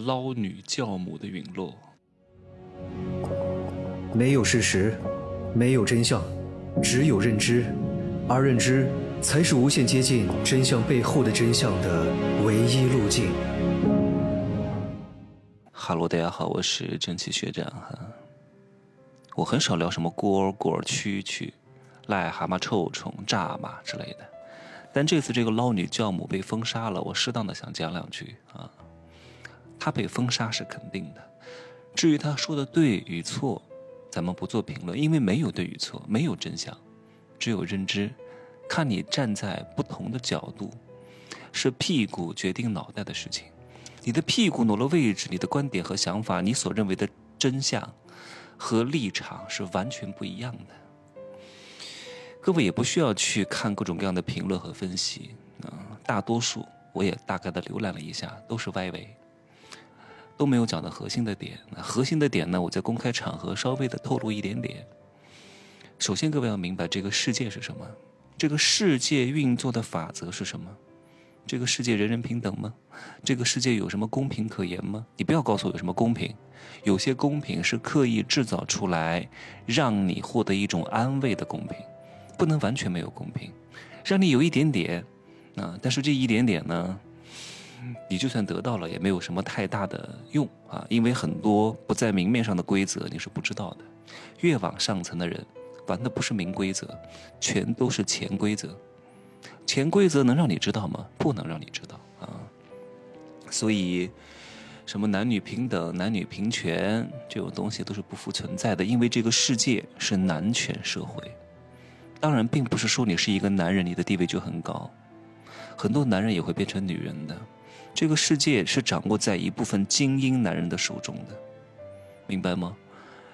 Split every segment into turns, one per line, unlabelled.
捞女教母的陨落。
没有事实，没有真相，只有认知，而认知才是无限接近真相背后的真相的唯一路径。
哈喽，大家好，我是蒸汽学长哈。我很少聊什么蝈蝈、蛐蛐、癞蛤蟆、臭虫、蚱蜢之类的，但这次这个捞女教母被封杀了，我适当的想讲两句啊。他被封杀是肯定的，至于他说的对与错，咱们不做评论，因为没有对与错，没有真相，只有认知，看你站在不同的角度，是屁股决定脑袋的事情。你的屁股挪了位置，你的观点和想法，你所认为的真相和立场是完全不一样的。各位也不需要去看各种各样的评论和分析啊，大多数我也大概的浏览了一下，都是歪围，都没有讲到核心的点。那核心的点呢，我在公开场合稍微的透露一点点。首先，各位要明白这个世界是什么，这个世界运作的法则是什么。这个世界人人平等吗？这个世界有什么公平可言吗？你不要告诉我有什么公平，有些公平是刻意制造出来，让你获得一种安慰的公平，不能完全没有公平，让你有一点点，啊，但是这一点点呢，你就算得到了也没有什么太大的用啊，因为很多不在明面上的规则你是不知道的，越往上层的人玩的不是明规则，全都是潜规则。潜规则能让你知道吗？不能让你知道啊！所以，什么男女平等、男女平权这种东西都是不复存在的，因为这个世界是男权社会。当然，并不是说你是一个男人，你的地位就很高。很多男人也会变成女人的。这个世界是掌握在一部分精英男人的手中的，明白吗？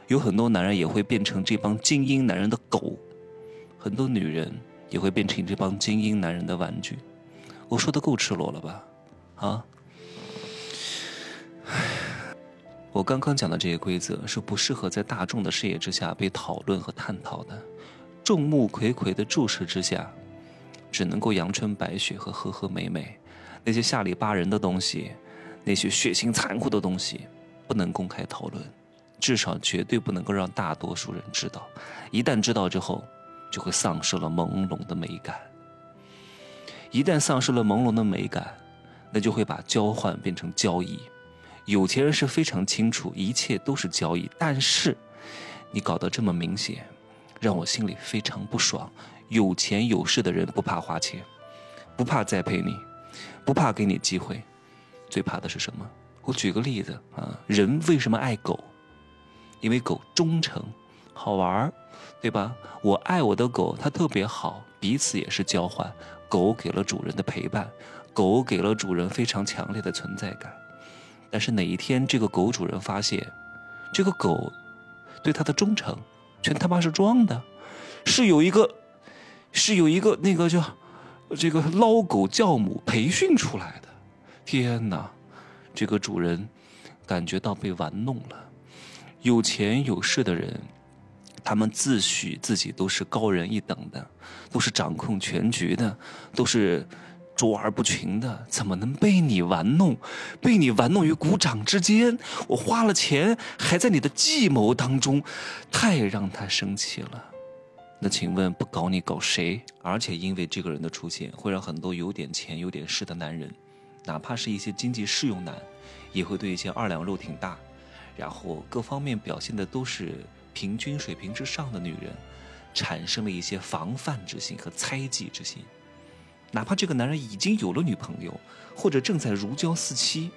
有很多男人也会变成这帮精英男人的狗。很多女人。也会变成这帮精英男人的玩具，我说的够赤裸了吧？啊！我刚刚讲的这些规则是不适合在大众的视野之下被讨论和探讨的，众目睽睽的注视之下，只能够阳春白雪和和和美美。那些下里巴人的东西，那些血腥残酷的东西，不能公开讨论，至少绝对不能够让大多数人知道。一旦知道之后，就会丧失了朦胧的美感。一旦丧失了朦胧的美感，那就会把交换变成交易。有钱人是非常清楚一切都是交易，但是你搞得这么明显，让我心里非常不爽。有钱有势的人不怕花钱，不怕栽培你，不怕给你机会，最怕的是什么？我举个例子啊，人为什么爱狗？因为狗忠诚，好玩儿。对吧？我爱我的狗，它特别好，彼此也是交换。狗给了主人的陪伴，狗给了主人非常强烈的存在感。但是哪一天这个狗主人发现，这个狗对他的忠诚全他妈是装的，是有一个，是有一个那个叫这个捞狗教母培训出来的。天哪，这个主人感觉到被玩弄了。有钱有势的人。他们自诩自己都是高人一等的，都是掌控全局的，都是卓而不群的，怎么能被你玩弄？被你玩弄于股掌之间？我花了钱，还在你的计谋当中，太让他生气了。那请问不搞你搞谁？而且因为这个人的出现，会让很多有点钱、有点势的男人，哪怕是一些经济适用男，也会对一些二两肉挺大，然后各方面表现的都是。平均水平之上的女人，产生了一些防范之心和猜忌之心，哪怕这个男人已经有了女朋友，或者正在如胶似漆，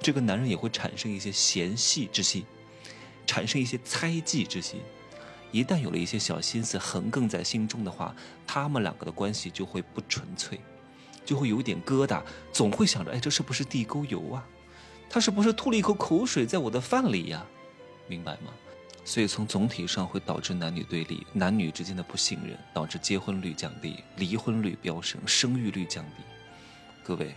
这个男人也会产生一些嫌隙之心，产生一些猜忌之心。一旦有了一些小心思横亘在心中的话，他们两个的关系就会不纯粹，就会有点疙瘩，总会想着：哎，这是不是地沟油啊？他是不是吐了一口口水在我的饭里呀？明白吗？所以，从总体上会导致男女对立，男女之间的不信任，导致结婚率降低，离婚率飙升，生育率降低。各位，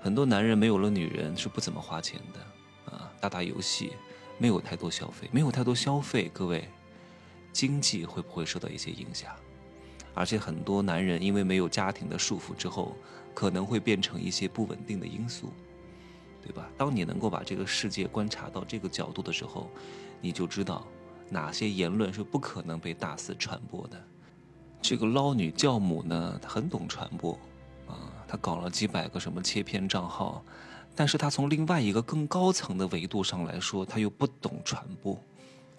很多男人没有了女人是不怎么花钱的啊，打打游戏，没有太多消费，没有太多消费，各位，经济会不会受到一些影响？而且很多男人因为没有家庭的束缚之后，可能会变成一些不稳定的因素。对吧？当你能够把这个世界观察到这个角度的时候，你就知道哪些言论是不可能被大肆传播的。这个捞女教母呢，她很懂传播，啊，她搞了几百个什么切片账号，但是他从另外一个更高层的维度上来说，他又不懂传播，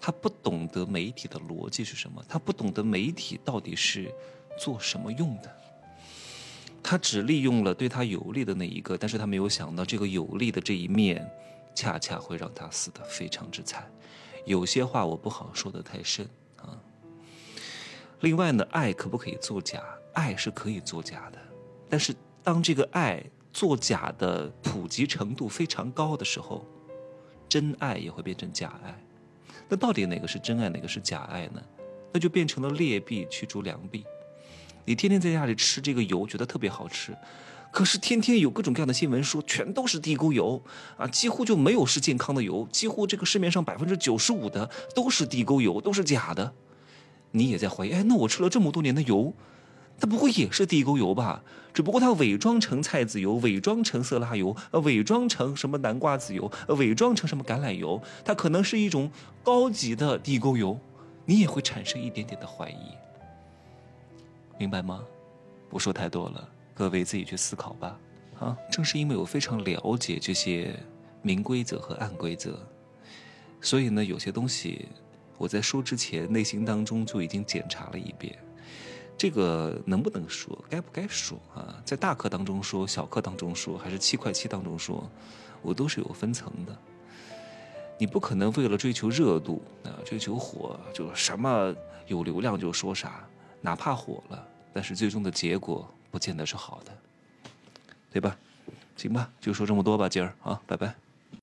他不懂得媒体的逻辑是什么，他不懂得媒体到底是做什么用的，他只利用了对他有利的那一个，但是他没有想到这个有利的这一面，恰恰会让他死得非常之惨。有些话我不好说的太深啊。另外呢，爱可不可以作假？爱是可以作假的，但是当这个爱作假的普及程度非常高的时候，真爱也会变成假爱。那到底哪个是真爱，哪个是假爱呢？那就变成了劣币驱逐良币。你天天在家里吃这个油，觉得特别好吃，可是天天有各种各样的新闻说全都是地沟油啊，几乎就没有是健康的油，几乎这个市面上百分之九十五的都是地沟油，都是假的。你也在怀疑，哎，那我吃了这么多年的油，它不会也是地沟油吧？只不过它伪装成菜籽油，伪装成色拉油，呃，伪装成什么南瓜籽油，呃，伪装成什么橄榄油，它可能是一种高级的地沟油，你也会产生一点点的怀疑，明白吗？不说太多了，各位自己去思考吧。啊，正是因为我非常了解这些明规则和暗规则，所以呢，有些东西。我在说之前，内心当中就已经检查了一遍，这个能不能说，该不该说啊？在大课当中说，小课当中说，还是七块七当中说，我都是有分层的。你不可能为了追求热度啊，追求火，就什么有流量就说啥，哪怕火了，但是最终的结果不见得是好的，对吧？行吧，就说这么多吧，今儿啊，拜拜。